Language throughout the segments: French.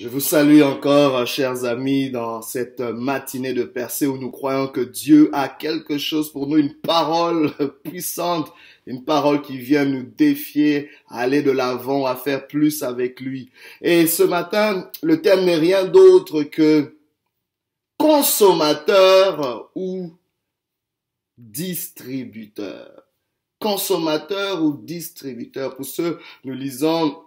Je vous salue encore, chers amis, dans cette matinée de percée où nous croyons que Dieu a quelque chose pour nous, une parole puissante, une parole qui vient nous défier à aller de l'avant, à faire plus avec lui. Et ce matin, le thème n'est rien d'autre que consommateur ou distributeur. Consommateur ou distributeur. Pour ceux, nous lisons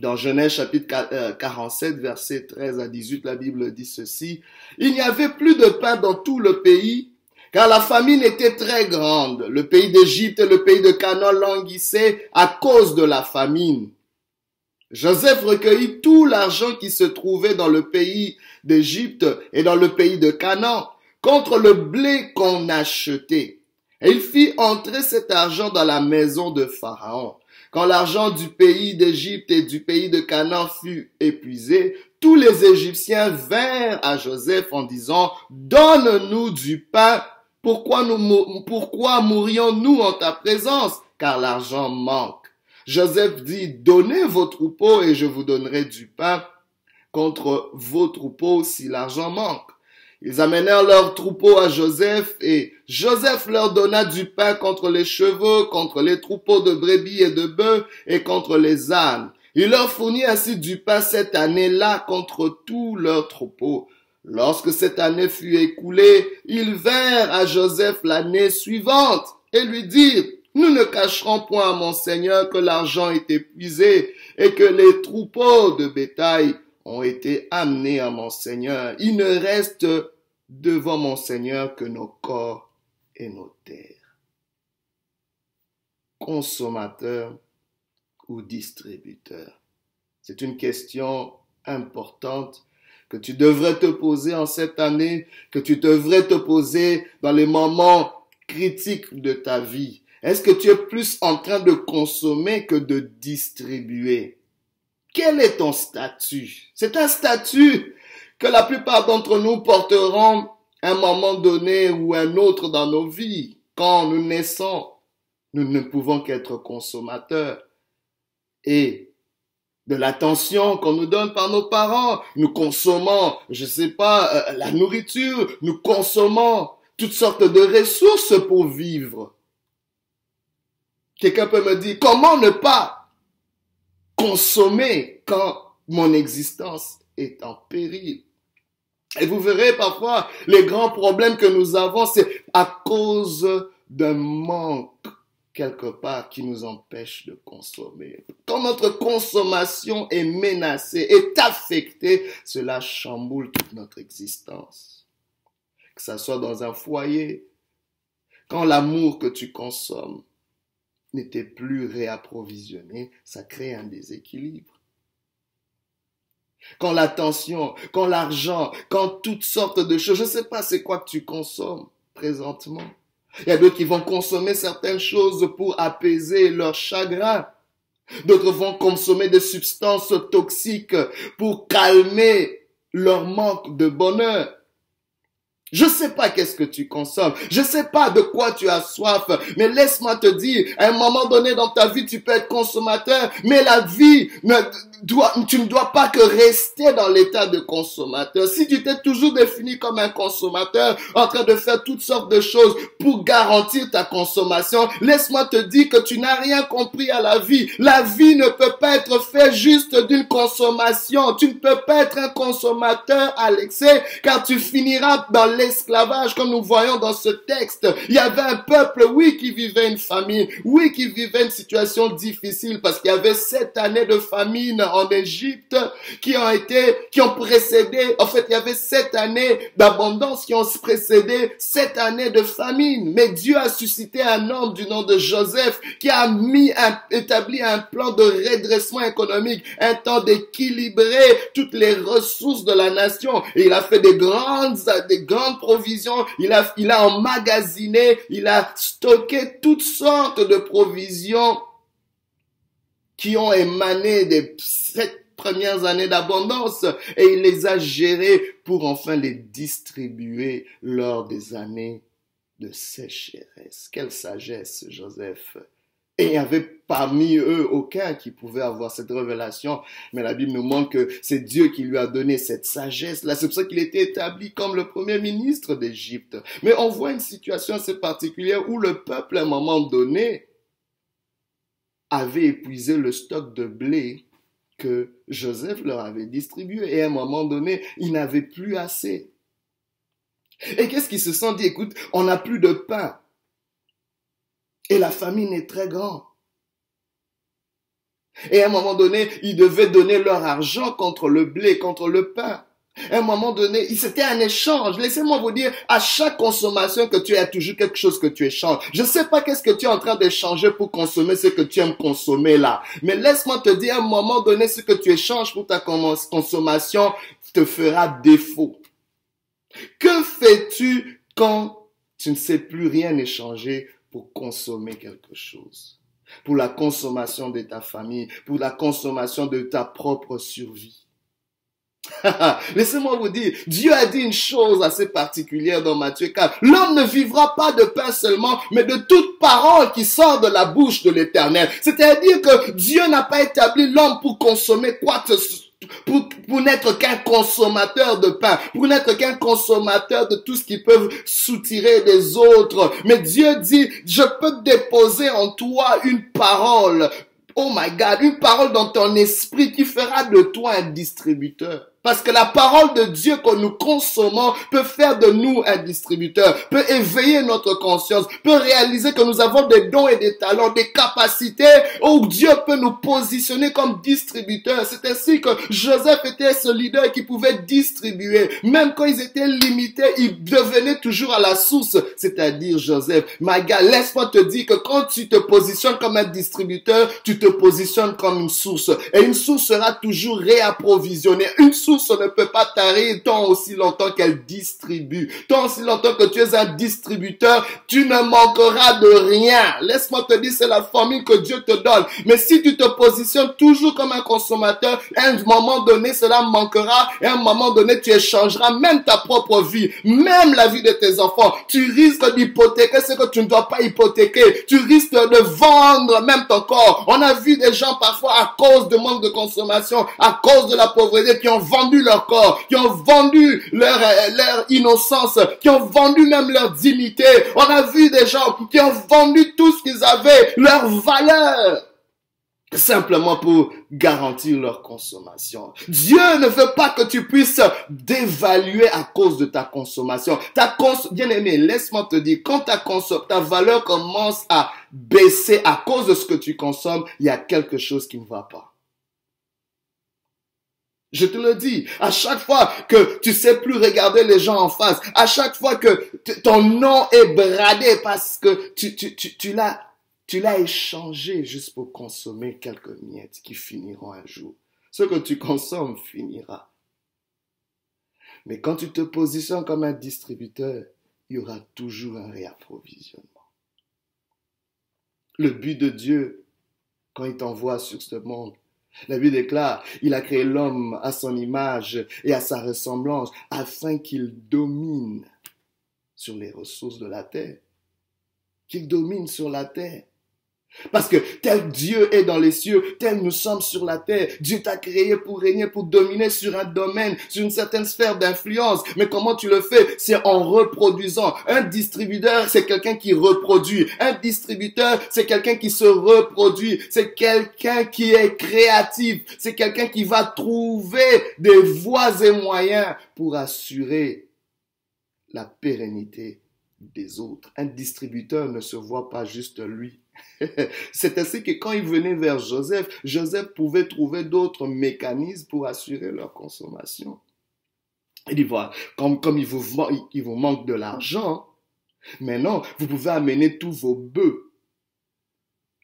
dans Genèse chapitre 47, euh, verset 13 à 18, la Bible dit ceci. Il n'y avait plus de pain dans tout le pays, car la famine était très grande. Le pays d'Égypte et le pays de Canaan languissaient à cause de la famine. Joseph recueillit tout l'argent qui se trouvait dans le pays d'Égypte et dans le pays de Canaan contre le blé qu'on achetait. Et il fit entrer cet argent dans la maison de Pharaon. Quand l'argent du pays d'Égypte et du pays de Canaan fut épuisé, tous les Égyptiens vinrent à Joseph en disant, Donne-nous du pain, pourquoi, nous, pourquoi mourions-nous en ta présence? Car l'argent manque. Joseph dit, Donnez vos troupeaux et je vous donnerai du pain contre vos troupeaux si l'argent manque. Ils amenèrent leurs troupeaux à Joseph et Joseph leur donna du pain contre les chevaux, contre les troupeaux de brebis et de bœufs et contre les ânes. Il leur fournit ainsi du pain cette année-là contre tous leurs troupeaux. Lorsque cette année fut écoulée, ils vinrent à Joseph l'année suivante et lui dirent, nous ne cacherons point à mon Seigneur que l'argent est épuisé et que les troupeaux de bétail ont été amenés à mon Seigneur. Il ne reste devant mon Seigneur que nos corps et nos terres. Consommateur ou distributeur C'est une question importante que tu devrais te poser en cette année, que tu devrais te poser dans les moments critiques de ta vie. Est-ce que tu es plus en train de consommer que de distribuer? Quel est ton statut? C'est un statut que la plupart d'entre nous porteront à un moment donné ou un autre dans nos vies. Quand nous naissons, nous ne pouvons qu'être consommateurs. Et de l'attention qu'on nous donne par nos parents, nous consommons, je sais pas, euh, la nourriture, nous consommons toutes sortes de ressources pour vivre. Quelqu'un peut me dire, comment ne pas consommer quand mon existence est en péril. Et vous verrez parfois les grands problèmes que nous avons, c'est à cause d'un manque quelque part qui nous empêche de consommer. Quand notre consommation est menacée, est affectée, cela chamboule toute notre existence. Que ça soit dans un foyer, quand l'amour que tu consommes n'était plus réapprovisionné, ça crée un déséquilibre. Quand l'attention, quand l'argent, quand toutes sortes de choses, je ne sais pas c'est quoi que tu consommes présentement. Il y a d'autres qui vont consommer certaines choses pour apaiser leur chagrin. D'autres vont consommer des substances toxiques pour calmer leur manque de bonheur. Je sais pas qu'est-ce que tu consommes. Je sais pas de quoi tu as soif. Mais laisse-moi te dire, à un moment donné dans ta vie, tu peux être consommateur. Mais la vie ne doit, tu ne dois pas que rester dans l'état de consommateur. Si tu t'es toujours défini comme un consommateur, en train de faire toutes sortes de choses pour garantir ta consommation, laisse-moi te dire que tu n'as rien compris à la vie. La vie ne peut pas être faite juste d'une consommation. Tu ne peux pas être un consommateur l'excès, car tu finiras dans l'esclavage, comme nous voyons dans ce texte. Il y avait un peuple, oui, qui vivait une famine, oui, qui vivait une situation difficile parce qu'il y avait sept années de famine en Égypte qui ont été, qui ont précédé, en fait, il y avait sept années d'abondance qui ont précédé sept années de famine. Mais Dieu a suscité un homme du nom de Joseph qui a mis, un, établi un plan de redressement économique, un temps d'équilibrer toutes les ressources de la nation. Et il a fait des grandes, des grandes provisions, il a, il a emmagasiné, il a stocké toutes sortes de provisions qui ont émané des sept premières années d'abondance et il les a gérées pour enfin les distribuer lors des années de sécheresse. Quelle sagesse, Joseph. Il y avait parmi eux aucun qui pouvait avoir cette révélation. Mais la Bible nous montre que c'est Dieu qui lui a donné cette sagesse-là. C'est pour ça qu'il était établi comme le premier ministre d'Égypte. Mais on voit une situation assez particulière où le peuple, à un moment donné, avait épuisé le stock de blé que Joseph leur avait distribué. Et à un moment donné, ils n'avaient plus assez. Et qu'est-ce qu'ils se sont dit? Écoute, on n'a plus de pain. Et la famine est très grande. Et à un moment donné, ils devaient donner leur argent contre le blé, contre le pain. À un moment donné, c'était un échange. Laissez-moi vous dire, à chaque consommation que tu as toujours quelque chose que tu échanges. Je ne sais pas qu'est-ce que tu es en train d'échanger pour consommer ce que tu aimes consommer là. Mais laisse-moi te dire, à un moment donné, ce que tu échanges pour ta consommation te fera défaut. Que fais-tu quand tu ne sais plus rien échanger pour consommer quelque chose, pour la consommation de ta famille, pour la consommation de ta propre survie. Laissez-moi vous dire, Dieu a dit une chose assez particulière dans Matthieu 4. L'homme ne vivra pas de pain seulement, mais de toute parole qui sort de la bouche de l'éternel. C'est-à-dire que Dieu n'a pas établi l'homme pour consommer quoi que ce soit pour, pour n'être qu'un consommateur de pain, pour n'être qu'un consommateur de tout ce qui peut soutirer des autres. Mais Dieu dit, je peux déposer en toi une parole. Oh my God, une parole dans ton esprit qui fera de toi un distributeur. Parce que la parole de Dieu que nous consommons peut faire de nous un distributeur, peut éveiller notre conscience, peut réaliser que nous avons des dons et des talents, des capacités où Dieu peut nous positionner comme distributeurs. C'est ainsi que Joseph était ce leader qui pouvait distribuer. Même quand ils étaient limités, ils devenaient toujours à la source, c'est-à-dire Joseph. Maga, laisse-moi te dire que quand tu te positionnes comme un distributeur, tu te positionnes comme une source. Et une source sera toujours réapprovisionnée. Source ne peut pas tarir tant aussi longtemps qu'elle distribue. Tant aussi longtemps que tu es un distributeur, tu ne manqueras de rien. Laisse-moi te dire, c'est la formule que Dieu te donne. Mais si tu te positionnes toujours comme un consommateur, à un moment donné, cela manquera et à un moment donné, tu échangeras même ta propre vie, même la vie de tes enfants. Tu risques d'hypothéquer ce que tu ne dois pas hypothéquer. Tu risques de vendre même ton corps. On a vu des gens parfois à cause de manque de consommation, à cause de la pauvreté, qui ont vendu vendu leur corps, qui ont vendu leur, euh, leur innocence, qui ont vendu même leur dignité. On a vu des gens qui ont vendu tout ce qu'ils avaient, leur valeur simplement pour garantir leur consommation. Dieu ne veut pas que tu puisses dévaluer à cause de ta consommation. Ta cons bien aimé, laisse-moi te dire, quand ta, ta valeur commence à baisser à cause de ce que tu consommes, il y a quelque chose qui ne va pas. Je te le dis, à chaque fois que tu sais plus regarder les gens en face, à chaque fois que ton nom est bradé parce que tu, tu, tu, tu l'as, tu l'as échangé juste pour consommer quelques miettes qui finiront un jour. Ce que tu consommes finira. Mais quand tu te positionnes comme un distributeur, il y aura toujours un réapprovisionnement. Le but de Dieu, quand il t'envoie sur ce monde, la Bible déclare, il a créé l'homme à son image et à sa ressemblance afin qu'il domine sur les ressources de la terre. Qu'il domine sur la terre. Parce que tel Dieu est dans les cieux, tel nous sommes sur la terre. Dieu t'a créé pour régner, pour dominer sur un domaine, sur une certaine sphère d'influence. Mais comment tu le fais? C'est en reproduisant. Un distributeur, c'est quelqu'un qui reproduit. Un distributeur, c'est quelqu'un qui se reproduit. C'est quelqu'un qui est créatif. C'est quelqu'un qui va trouver des voies et moyens pour assurer la pérennité des autres. Un distributeur ne se voit pas juste lui. C'est ainsi que quand ils venaient vers Joseph, Joseph pouvait trouver d'autres mécanismes pour assurer leur consommation. Il dit, voilà, comme, comme il, vous, il vous manque de l'argent, maintenant, vous pouvez amener tous vos bœufs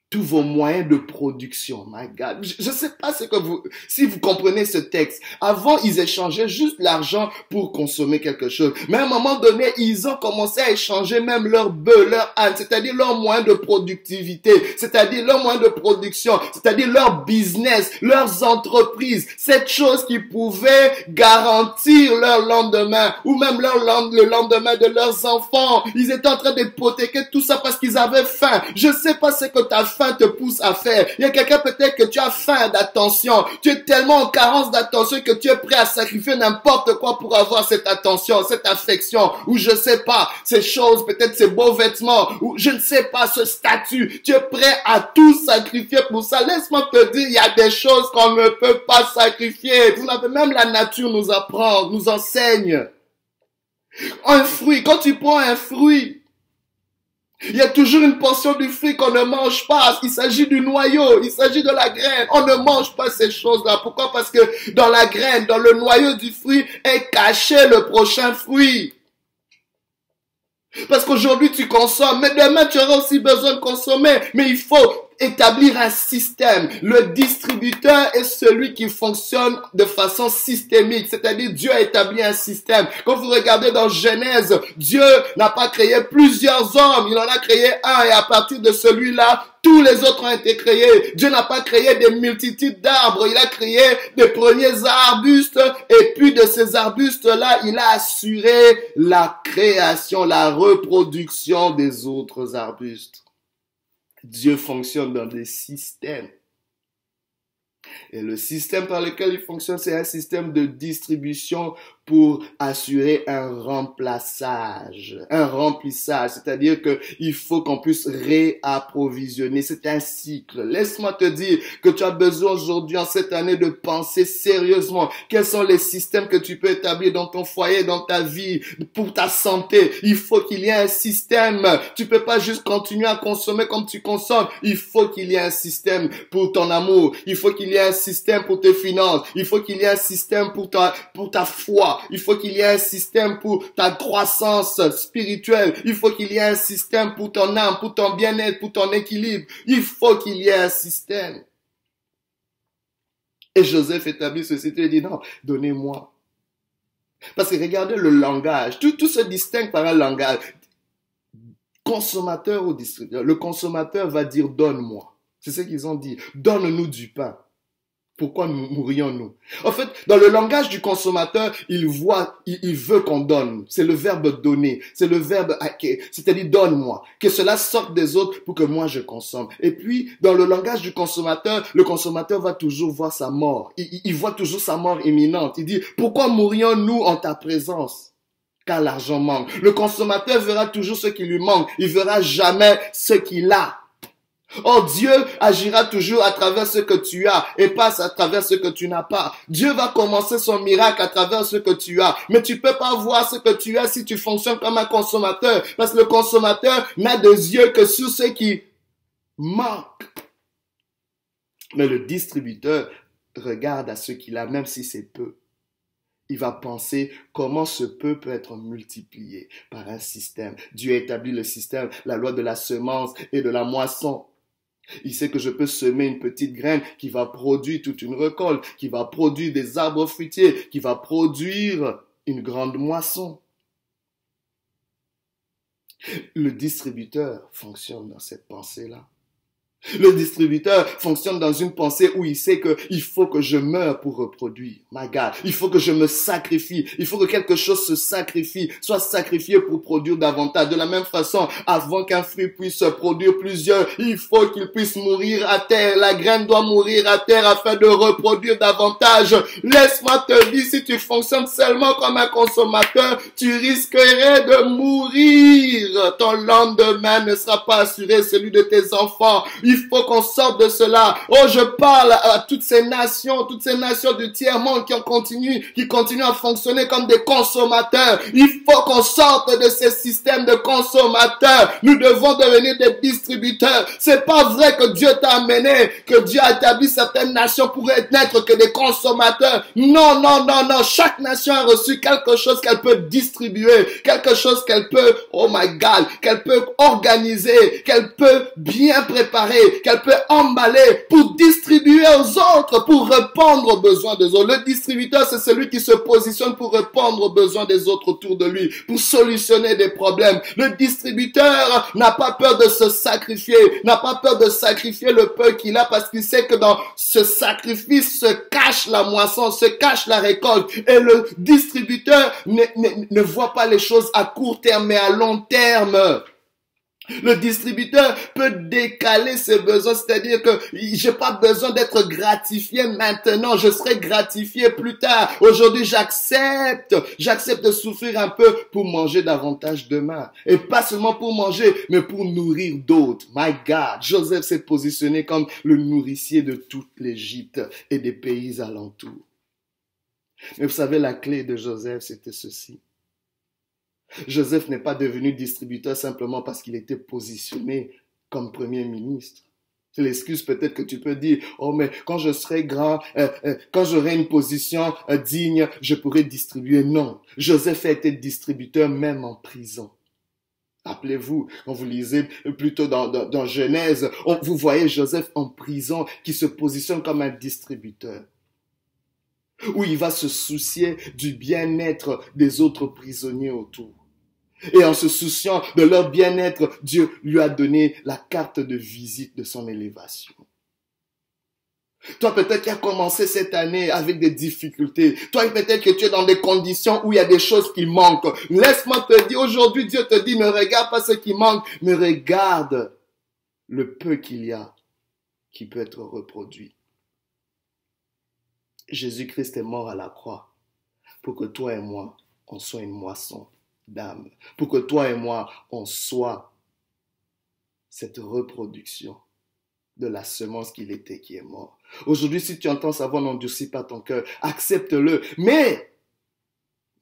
tous vos moyens de production. My God. Je ne sais pas ce que vous, si vous comprenez ce texte. Avant, ils échangeaient juste l'argent pour consommer quelque chose. Mais à un moment donné, ils ont commencé à échanger même leur bœuf, leur âne, c'est-à-dire leur moyen de productivité, c'est-à-dire leur moyen de production, c'est-à-dire leur business, leurs entreprises, cette chose qui pouvait garantir leur lendemain ou même leur le lendemain de leurs enfants. Ils étaient en train d'hypothéquer tout ça parce qu'ils avaient faim. Je sais pas ce que tu faim te pousse à faire. Il y a quelqu'un peut-être que tu as faim d'attention. Tu es tellement en carence d'attention que tu es prêt à sacrifier n'importe quoi pour avoir cette attention, cette affection, ou je sais pas, ces choses, peut-être ces beaux vêtements, ou je ne sais pas, ce statut. Tu es prêt à tout sacrifier pour ça. Laisse-moi te dire, il y a des choses qu'on ne peut pas sacrifier. Vous n'avez même la nature nous apprend, nous enseigne. Un fruit, quand tu prends un fruit, il y a toujours une portion du fruit qu'on ne mange pas. Il s'agit du noyau, il s'agit de la graine. On ne mange pas ces choses-là. Pourquoi? Parce que dans la graine, dans le noyau du fruit est caché le prochain fruit. Parce qu'aujourd'hui tu consommes, mais demain tu auras aussi besoin de consommer. Mais il faut établir un système. Le distributeur est celui qui fonctionne de façon systémique, c'est-à-dire Dieu a établi un système. Quand vous regardez dans Genèse, Dieu n'a pas créé plusieurs hommes, il en a créé un et à partir de celui-là, tous les autres ont été créés. Dieu n'a pas créé des multitudes d'arbres, il a créé des premiers arbustes et puis de ces arbustes-là, il a assuré la création, la reproduction des autres arbustes. Dieu fonctionne dans des systèmes. Et le système par lequel il fonctionne, c'est un système de distribution pour assurer un remplaçage, un remplissage, c'est-à-dire que il faut qu'on puisse réapprovisionner. C'est un cycle. Laisse-moi te dire que tu as besoin aujourd'hui, en cette année, de penser sérieusement quels sont les systèmes que tu peux établir dans ton foyer, dans ta vie, pour ta santé? Il faut qu'il y ait un système. Tu peux pas juste continuer à consommer comme tu consommes. Il faut qu'il y ait un système pour ton amour. Il faut qu'il y ait un système pour tes finances. Il faut qu'il y ait un système pour ta, pour ta foi. Il faut qu'il y ait un système pour ta croissance spirituelle. Il faut qu'il y ait un système pour ton âme, pour ton bien-être, pour ton équilibre. Il faut qu'il y ait un système. Et Joseph établit ceci. Il dit non, donnez-moi. Parce que regardez le langage. Tout, tout se distingue par un langage. Consommateur ou distributeur. Le consommateur va dire donne-moi. C'est ce qu'ils ont dit. Donne-nous du pain. Pourquoi mourions-nous En fait, dans le langage du consommateur, il voit, il, veut qu'on donne. C'est le verbe donner. C'est le verbe c'est-à-dire donne-moi. Que cela sorte des autres pour que moi je consomme. Et puis, dans le langage du consommateur, le consommateur va toujours voir sa mort. Il, il voit toujours sa mort imminente. Il dit, pourquoi mourions-nous en ta présence? Car l'argent manque. Le consommateur verra toujours ce qui lui manque. Il verra jamais ce qu'il a. Oh, Dieu agira toujours à travers ce que tu as et passe à travers ce que tu n'as pas. Dieu va commencer son miracle à travers ce que tu as. Mais tu peux pas voir ce que tu as si tu fonctionnes comme un consommateur. Parce que le consommateur n'a des yeux que sur ce qui manque. Mais le distributeur regarde à ce qu'il a, même si c'est peu. Il va penser comment ce peu peut être multiplié par un système. Dieu établit le système, la loi de la semence et de la moisson. Il sait que je peux semer une petite graine qui va produire toute une récolte, qui va produire des arbres fruitiers, qui va produire une grande moisson. Le distributeur fonctionne dans cette pensée-là. Le distributeur fonctionne dans une pensée où il sait que il faut que je meure pour reproduire. My God, il faut que je me sacrifie. Il faut que quelque chose se sacrifie, soit sacrifié pour produire davantage. De la même façon, avant qu'un fruit puisse produire plusieurs, il faut qu'il puisse mourir à terre. La graine doit mourir à terre afin de reproduire davantage. Laisse-moi te dire, si tu fonctionnes seulement comme un consommateur, tu risquerais de mourir. Ton lendemain ne sera pas assuré, celui de tes enfants. Il faut qu'on sorte de cela. Oh, je parle à toutes ces nations, toutes ces nations du tiers-monde qui ont continué, qui continuent à fonctionner comme des consommateurs. Il faut qu'on sorte de ces systèmes de consommateurs. Nous devons devenir des distributeurs. C'est pas vrai que Dieu t'a amené, que Dieu a établi certaines nations pour n'être que des consommateurs. Non, non, non, non. Chaque nation a reçu quelque chose qu'elle peut distribuer, quelque chose qu'elle peut, oh my God, qu'elle peut organiser, qu'elle peut bien préparer qu'elle peut emballer pour distribuer aux autres, pour répondre aux besoins des autres. Le distributeur, c'est celui qui se positionne pour répondre aux besoins des autres autour de lui, pour solutionner des problèmes. Le distributeur n'a pas peur de se sacrifier, n'a pas peur de sacrifier le peu qu'il a parce qu'il sait que dans ce sacrifice se cache la moisson, se cache la récolte. Et le distributeur ne, ne voit pas les choses à court terme, mais à long terme. Le distributeur peut décaler ses besoins, c'est-à-dire que j'ai pas besoin d'être gratifié maintenant, je serai gratifié plus tard. Aujourd'hui, j'accepte, j'accepte de souffrir un peu pour manger davantage demain. Et pas seulement pour manger, mais pour nourrir d'autres. My God, Joseph s'est positionné comme le nourricier de toute l'Égypte et des pays alentours. Mais vous savez, la clé de Joseph, c'était ceci. Joseph n'est pas devenu distributeur simplement parce qu'il était positionné comme premier ministre. C'est l'excuse peut-être que tu peux dire, oh mais quand je serai grand, euh, euh, quand j'aurai une position euh, digne, je pourrai distribuer. Non, Joseph a été distributeur même en prison. Rappelez-vous, quand vous lisez plutôt dans, Genèse, vous voyez Joseph en prison qui se positionne comme un distributeur où il va se soucier du bien-être des autres prisonniers autour. Et en se souciant de leur bien-être, Dieu lui a donné la carte de visite de son élévation. Toi, peut-être tu as commencé cette année avec des difficultés. Toi, peut-être que tu es dans des conditions où il y a des choses qui manquent. Laisse-moi te dire, aujourd'hui, Dieu te dit, ne regarde pas ce qui manque, mais regarde le peu qu'il y a qui peut être reproduit. Jésus-Christ est mort à la croix pour que toi et moi, on soit une moisson d'âme, pour que toi et moi, on soit cette reproduction de la semence qu'il était qui est mort. Aujourd'hui, si tu entends sa voix, n'endurcis pas ton cœur, accepte-le, mais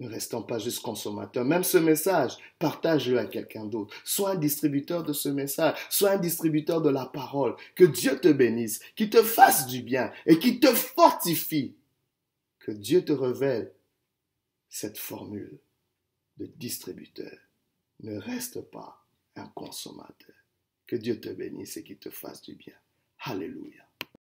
ne restons pas juste consommateurs. Même ce message, partage-le à quelqu'un d'autre. Sois un distributeur de ce message. Sois un distributeur de la parole. Que Dieu te bénisse, qu'il te fasse du bien et qu'il te fortifie. Que Dieu te révèle cette formule de distributeur. Ne reste pas un consommateur. Que Dieu te bénisse et qu'il te fasse du bien. Alléluia.